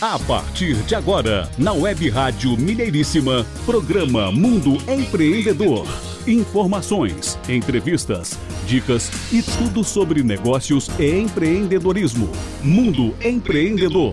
A partir de agora, na Web Rádio Mineiríssima, programa Mundo Empreendedor. Informações, entrevistas, dicas e tudo sobre negócios e empreendedorismo. Mundo Empreendedor.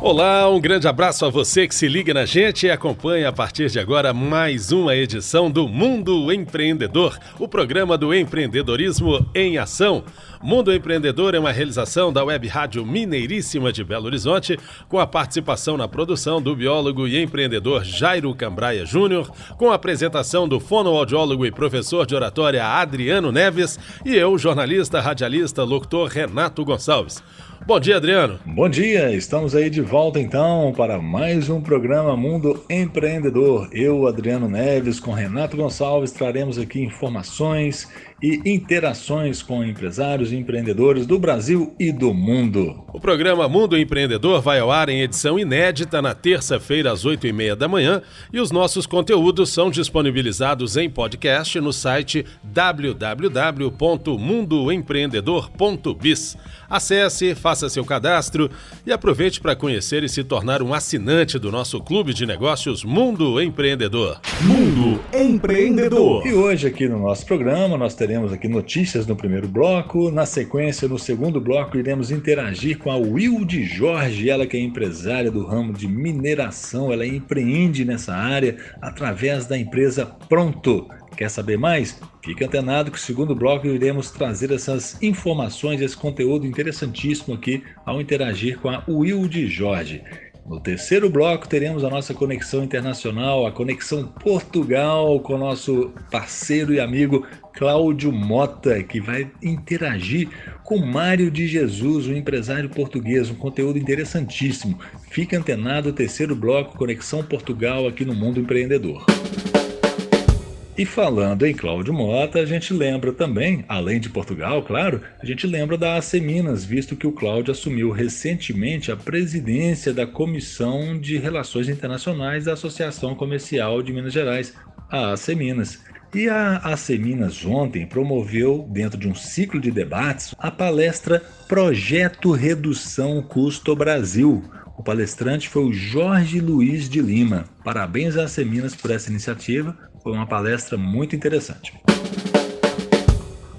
Olá, um grande abraço a você que se liga na gente e acompanha a partir de agora mais uma edição do Mundo Empreendedor, o programa do empreendedorismo em ação. Mundo Empreendedor é uma realização da Web Rádio Mineiríssima de Belo Horizonte, com a participação na produção do biólogo e empreendedor Jairo Cambraia Júnior, com a apresentação do fonoaudiólogo e professor de oratória Adriano Neves e eu, jornalista, radialista, locutor Renato Gonçalves. Bom dia, Adriano. Bom dia, estamos aí de volta então para mais um programa Mundo Empreendedor. Eu, Adriano Neves, com Renato Gonçalves, traremos aqui informações e interações com empresários e empreendedores do Brasil e do mundo. O programa Mundo Empreendedor vai ao ar em edição inédita na terça-feira às oito e meia da manhã e os nossos conteúdos são disponibilizados em podcast no site www.mundoempreendedor.biz. Acesse, faça seu cadastro e aproveite para conhecer e se tornar um assinante do nosso clube de negócios Mundo Empreendedor. Mundo Empreendedor. E hoje aqui no nosso programa nós teremos aqui notícias no primeiro bloco, na sequência no segundo bloco iremos interagir com a Wilde Jorge, ela que é empresária do ramo de mineração, ela empreende nessa área através da empresa Pronto. Quer saber mais? Fique antenado que no segundo bloco iremos trazer essas informações, esse conteúdo interessantíssimo aqui ao interagir com a Wilde Jorge. No terceiro bloco teremos a nossa conexão internacional, a conexão Portugal com o nosso parceiro e amigo Cláudio Mota, que vai interagir com Mário de Jesus, um empresário português, um conteúdo interessantíssimo. Fique antenado, terceiro bloco, Conexão Portugal aqui no Mundo Empreendedor. E falando em Cláudio Mota, a gente lembra também, além de Portugal, claro, a gente lembra da AC Minas, visto que o Cláudio assumiu recentemente a presidência da Comissão de Relações Internacionais da Associação Comercial de Minas Gerais, a AC Minas. E a AC Minas ontem promoveu, dentro de um ciclo de debates, a palestra Projeto Redução Custo Brasil. O palestrante foi o Jorge Luiz de Lima. Parabéns à AC Minas por essa iniciativa. Foi uma palestra muito interessante.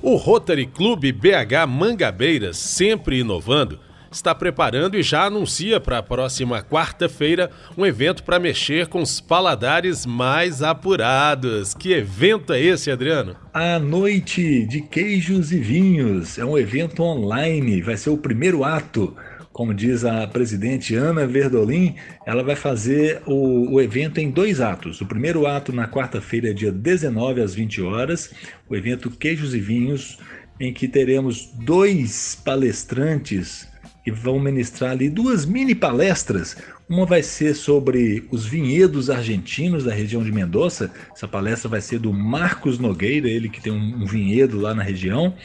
O Rotary Clube BH Mangabeiras, sempre inovando, está preparando e já anuncia para a próxima quarta-feira um evento para mexer com os paladares mais apurados. Que evento é esse, Adriano? A Noite de Queijos e Vinhos é um evento online, vai ser o primeiro ato como diz a presidente Ana Verdolim, ela vai fazer o, o, evento em dois atos. O primeiro ato na quarta-feira, dia 19 às 20 horas, o evento Queijos e Vinhos, em que teremos dois palestrantes que vão ministrar ali duas mini palestras. Uma vai ser sobre os vinhedos argentinos da região de Mendoza. Essa palestra vai ser do Marcos Nogueira, ele que tem um, vinhedo lá na região.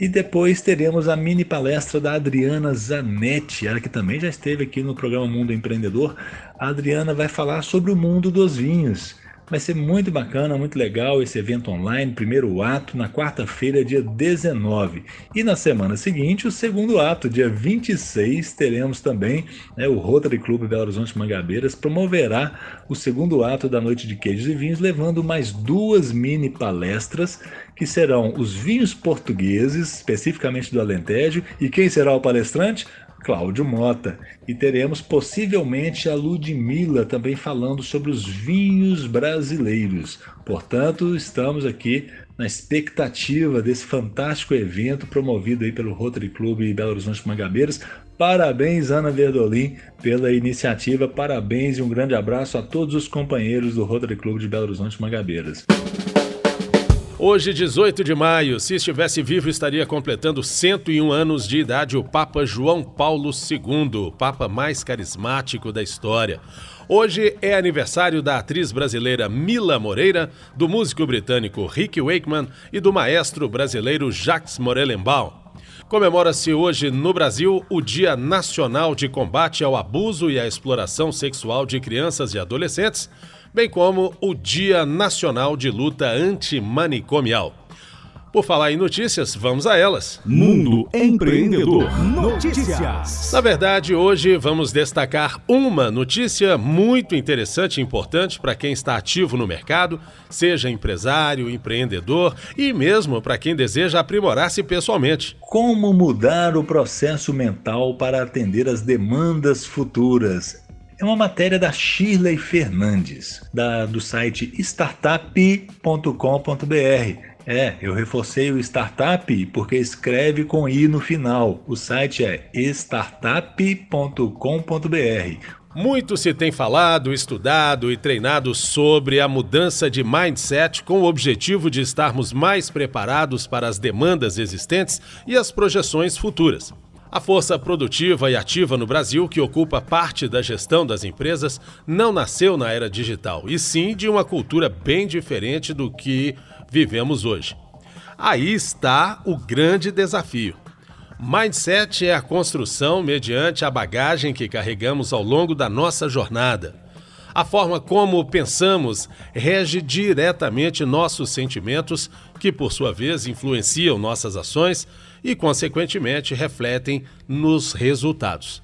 E depois teremos a mini palestra da Adriana Zanetti, ela que também já esteve aqui no programa Mundo Empreendedor. A Adriana vai falar sobre o mundo dos vinhos Vai ser muito bacana, muito legal esse evento online, primeiro ato, na quarta-feira, dia 19. E na semana seguinte, o segundo ato, dia 26, teremos também né, o Rotary Clube Belo Horizonte Mangabeiras promoverá o segundo ato da Noite de Queijos e Vinhos, levando mais duas mini palestras que serão os vinhos portugueses, especificamente do Alentejo. E quem será o palestrante? Cláudio Mota. E teremos possivelmente a Ludmilla também falando sobre os vinhos brasileiros. Portanto, estamos aqui na expectativa desse fantástico evento promovido aí pelo Rotary Clube Belo Horizonte Mangabeiras. Parabéns, Ana Verdolim, pela iniciativa. Parabéns e um grande abraço a todos os companheiros do Rotary Clube de Belo Horizonte Mangabeiras. Hoje, 18 de maio, se estivesse vivo, estaria completando 101 anos de idade o Papa João Paulo II, Papa mais carismático da história. Hoje é aniversário da atriz brasileira Mila Moreira, do músico britânico Rick Wakeman e do maestro brasileiro Jacques Morellenbaum. Comemora-se hoje no Brasil o Dia Nacional de Combate ao Abuso e à Exploração Sexual de Crianças e Adolescentes, bem como o Dia Nacional de Luta Antimanicomial. Por falar em notícias, vamos a elas. Mundo Empreendedor Notícias. Na verdade, hoje vamos destacar uma notícia muito interessante e importante para quem está ativo no mercado, seja empresário, empreendedor e mesmo para quem deseja aprimorar-se pessoalmente. Como mudar o processo mental para atender às demandas futuras? É uma matéria da Shirley Fernandes, da, do site startup.com.br. É, eu reforcei o startup porque escreve com i no final. O site é startup.com.br. Muito se tem falado, estudado e treinado sobre a mudança de mindset com o objetivo de estarmos mais preparados para as demandas existentes e as projeções futuras. A força produtiva e ativa no Brasil, que ocupa parte da gestão das empresas, não nasceu na era digital, e sim de uma cultura bem diferente do que vivemos hoje. Aí está o grande desafio. Mindset é a construção mediante a bagagem que carregamos ao longo da nossa jornada. A forma como pensamos rege diretamente nossos sentimentos, que por sua vez influenciam nossas ações e, consequentemente, refletem nos resultados.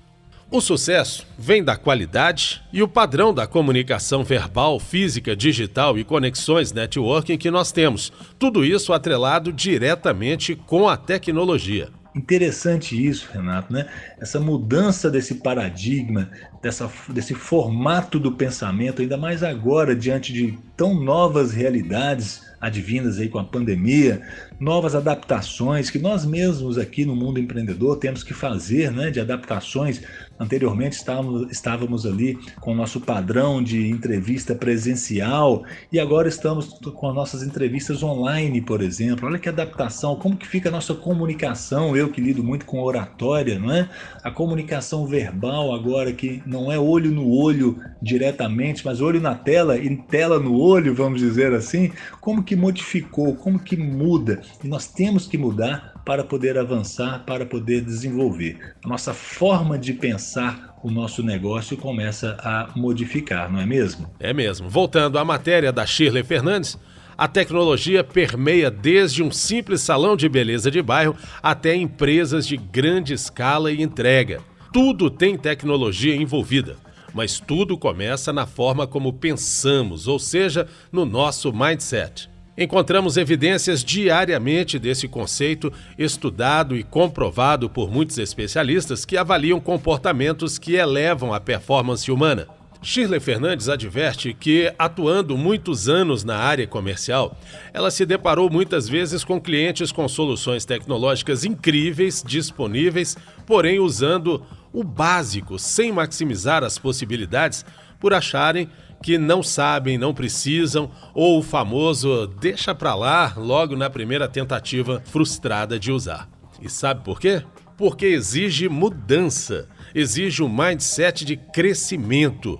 O sucesso vem da qualidade e o padrão da comunicação verbal, física, digital e conexões networking que nós temos. Tudo isso atrelado diretamente com a tecnologia. Interessante isso, Renato, né? Essa mudança desse paradigma, dessa, desse formato do pensamento, ainda mais agora, diante de tão novas realidades advindas aí com a pandemia, novas adaptações que nós mesmos aqui no mundo empreendedor temos que fazer, né, de adaptações Anteriormente estávamos, estávamos ali com o nosso padrão de entrevista presencial e agora estamos com as nossas entrevistas online, por exemplo. Olha que adaptação, como que fica a nossa comunicação, eu que lido muito com oratória, não é? A comunicação verbal agora que não é olho no olho diretamente, mas olho na tela e tela no olho, vamos dizer assim, como que modificou, como que muda. E nós temos que mudar para poder avançar, para poder desenvolver. A nossa forma de pensar o nosso negócio começa a modificar, não é mesmo? É mesmo. Voltando à matéria da Shirley Fernandes, a tecnologia permeia desde um simples salão de beleza de bairro até empresas de grande escala e entrega. Tudo tem tecnologia envolvida, mas tudo começa na forma como pensamos, ou seja, no nosso mindset. Encontramos evidências diariamente desse conceito, estudado e comprovado por muitos especialistas que avaliam comportamentos que elevam a performance humana. Shirley Fernandes adverte que, atuando muitos anos na área comercial, ela se deparou muitas vezes com clientes com soluções tecnológicas incríveis, disponíveis, porém usando o básico sem maximizar as possibilidades por acharem que não sabem, não precisam, ou o famoso deixa pra lá logo na primeira tentativa frustrada de usar. E sabe por quê? Porque exige mudança, exige um mindset de crescimento.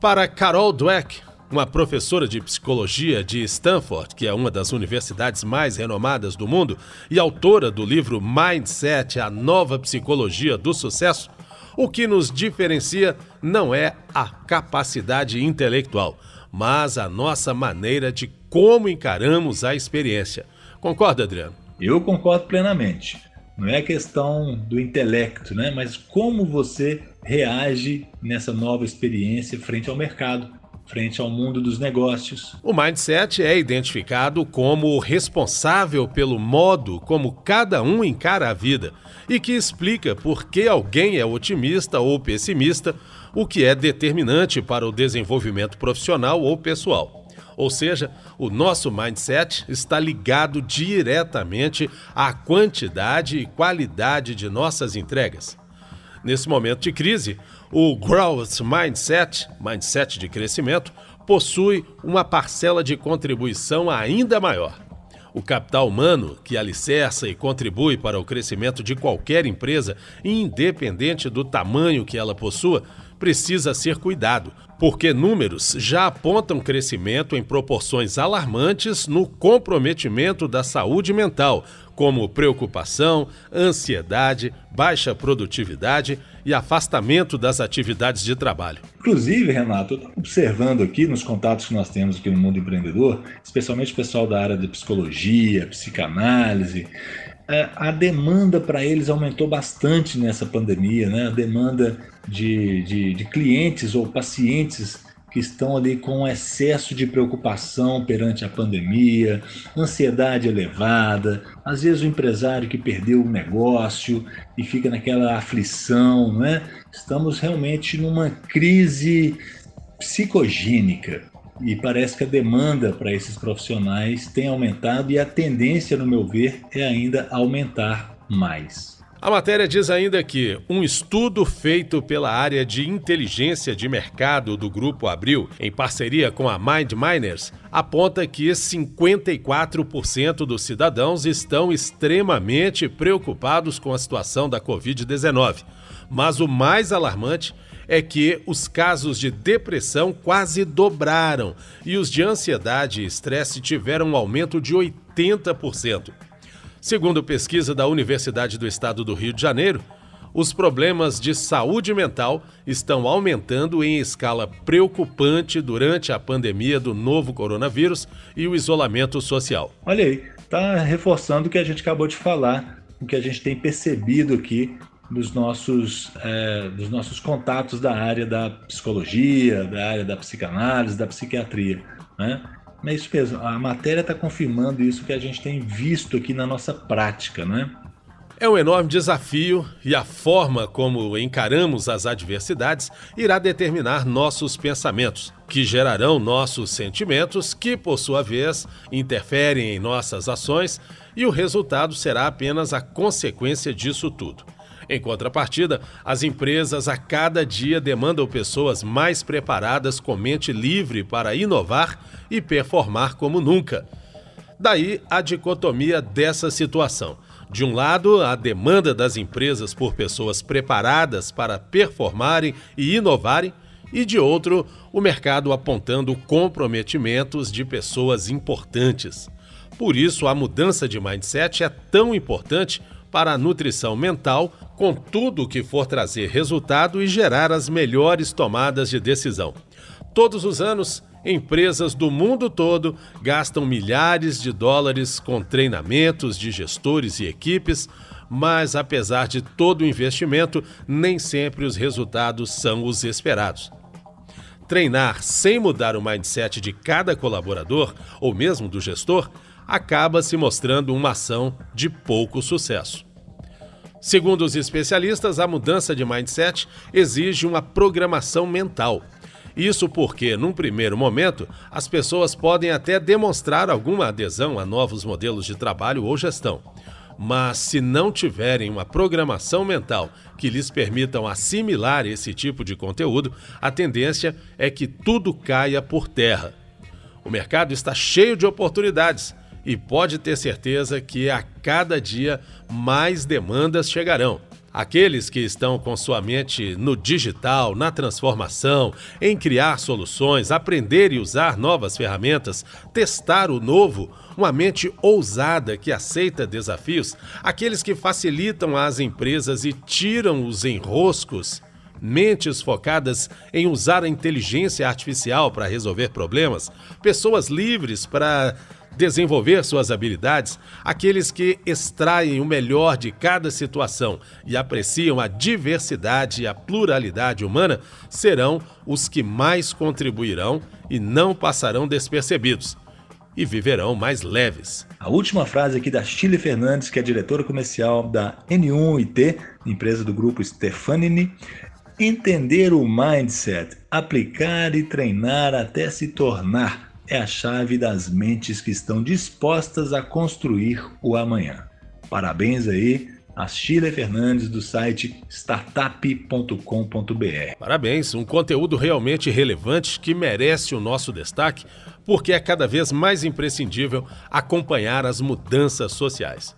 Para Carol Dweck, uma professora de psicologia de Stanford, que é uma das universidades mais renomadas do mundo, e autora do livro Mindset A Nova Psicologia do Sucesso, o que nos diferencia não é a capacidade intelectual, mas a nossa maneira de como encaramos a experiência. Concorda, Adriano? Eu concordo plenamente. Não é questão do intelecto, né? mas como você reage nessa nova experiência frente ao mercado, frente ao mundo dos negócios. O mindset é identificado como responsável pelo modo como cada um encara a vida e que explica por que alguém é otimista ou pessimista, o que é determinante para o desenvolvimento profissional ou pessoal. Ou seja, o nosso mindset está ligado diretamente à quantidade e qualidade de nossas entregas. Nesse momento de crise, o Growth Mindset, mindset de crescimento, possui uma parcela de contribuição ainda maior. O capital humano, que alicerça e contribui para o crescimento de qualquer empresa, independente do tamanho que ela possua, precisa ser cuidado, porque números já apontam crescimento em proporções alarmantes no comprometimento da saúde mental, como preocupação, ansiedade, baixa produtividade e afastamento das atividades de trabalho. Inclusive, Renato, observando aqui nos contatos que nós temos aqui no mundo empreendedor, especialmente o pessoal da área de psicologia, psicanálise, a demanda para eles aumentou bastante nessa pandemia, né? A demanda de, de, de clientes ou pacientes que estão ali com excesso de preocupação perante a pandemia, ansiedade elevada, às vezes o empresário que perdeu o negócio e fica naquela aflição, né? Estamos realmente numa crise psicogênica e parece que a demanda para esses profissionais tem aumentado e a tendência, no meu ver, é ainda aumentar mais. A matéria diz ainda que um estudo feito pela área de inteligência de mercado do Grupo Abril, em parceria com a Mind Miners, aponta que 54% dos cidadãos estão extremamente preocupados com a situação da Covid-19. Mas o mais alarmante é que os casos de depressão quase dobraram e os de ansiedade e estresse tiveram um aumento de 80%. Segundo pesquisa da Universidade do Estado do Rio de Janeiro, os problemas de saúde mental estão aumentando em escala preocupante durante a pandemia do novo coronavírus e o isolamento social. Olha aí, está reforçando o que a gente acabou de falar, o que a gente tem percebido aqui dos nossos, é, dos nossos contatos da área da psicologia, da área da psicanálise, da psiquiatria. Né? É isso mesmo, a matéria está confirmando isso que a gente tem visto aqui na nossa prática, né? É um enorme desafio e a forma como encaramos as adversidades irá determinar nossos pensamentos, que gerarão nossos sentimentos, que, por sua vez, interferem em nossas ações, e o resultado será apenas a consequência disso tudo. Em contrapartida, as empresas a cada dia demandam pessoas mais preparadas com mente livre para inovar e performar como nunca. Daí a dicotomia dessa situação. De um lado, a demanda das empresas por pessoas preparadas para performarem e inovarem, e de outro, o mercado apontando comprometimentos de pessoas importantes. Por isso, a mudança de mindset é tão importante para a nutrição mental, com tudo que for trazer resultado e gerar as melhores tomadas de decisão. Todos os anos, empresas do mundo todo gastam milhares de dólares com treinamentos de gestores e equipes, mas apesar de todo o investimento, nem sempre os resultados são os esperados. Treinar sem mudar o mindset de cada colaborador ou mesmo do gestor acaba se mostrando uma ação de pouco sucesso. Segundo os especialistas, a mudança de mindset exige uma programação mental. Isso porque, num primeiro momento, as pessoas podem até demonstrar alguma adesão a novos modelos de trabalho ou gestão. Mas, se não tiverem uma programação mental que lhes permitam assimilar esse tipo de conteúdo, a tendência é que tudo caia por terra. O mercado está cheio de oportunidades, e pode ter certeza que a cada dia mais demandas chegarão. Aqueles que estão com sua mente no digital, na transformação, em criar soluções, aprender e usar novas ferramentas, testar o novo, uma mente ousada que aceita desafios, aqueles que facilitam as empresas e tiram os enroscos, mentes focadas em usar a inteligência artificial para resolver problemas, pessoas livres para desenvolver suas habilidades, aqueles que extraem o melhor de cada situação e apreciam a diversidade e a pluralidade humana serão os que mais contribuirão e não passarão despercebidos e viverão mais leves. A última frase aqui da Chile Fernandes, que é diretora comercial da N1IT, empresa do grupo Stefanini. Entender o mindset, aplicar e treinar até se tornar é a chave das mentes que estão dispostas a construir o amanhã. Parabéns aí a Sheila Fernandes do site startup.com.br. Parabéns, um conteúdo realmente relevante que merece o nosso destaque, porque é cada vez mais imprescindível acompanhar as mudanças sociais.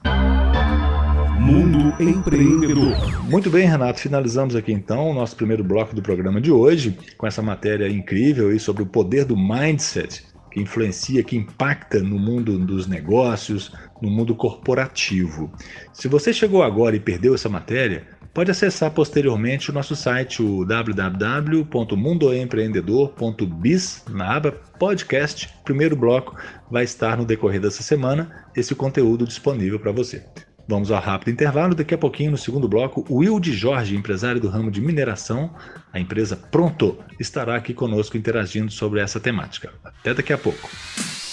Mundo Empreendedor. Muito bem, Renato. Finalizamos aqui então o nosso primeiro bloco do programa de hoje, com essa matéria incrível aí sobre o poder do mindset que influencia, que impacta no mundo dos negócios, no mundo corporativo. Se você chegou agora e perdeu essa matéria, pode acessar posteriormente o nosso site, o www.mundoempreendedor.biz, na aba podcast. Primeiro bloco vai estar no decorrer dessa semana, esse conteúdo disponível para você. Vamos ao rápido intervalo. Daqui a pouquinho, no segundo bloco, o Will de Jorge, empresário do ramo de mineração, a empresa Pronto, estará aqui conosco interagindo sobre essa temática. Até daqui a pouco.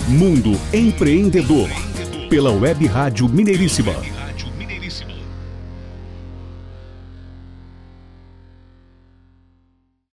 Mundo Empreendedor, pela Web Rádio Mineiríssima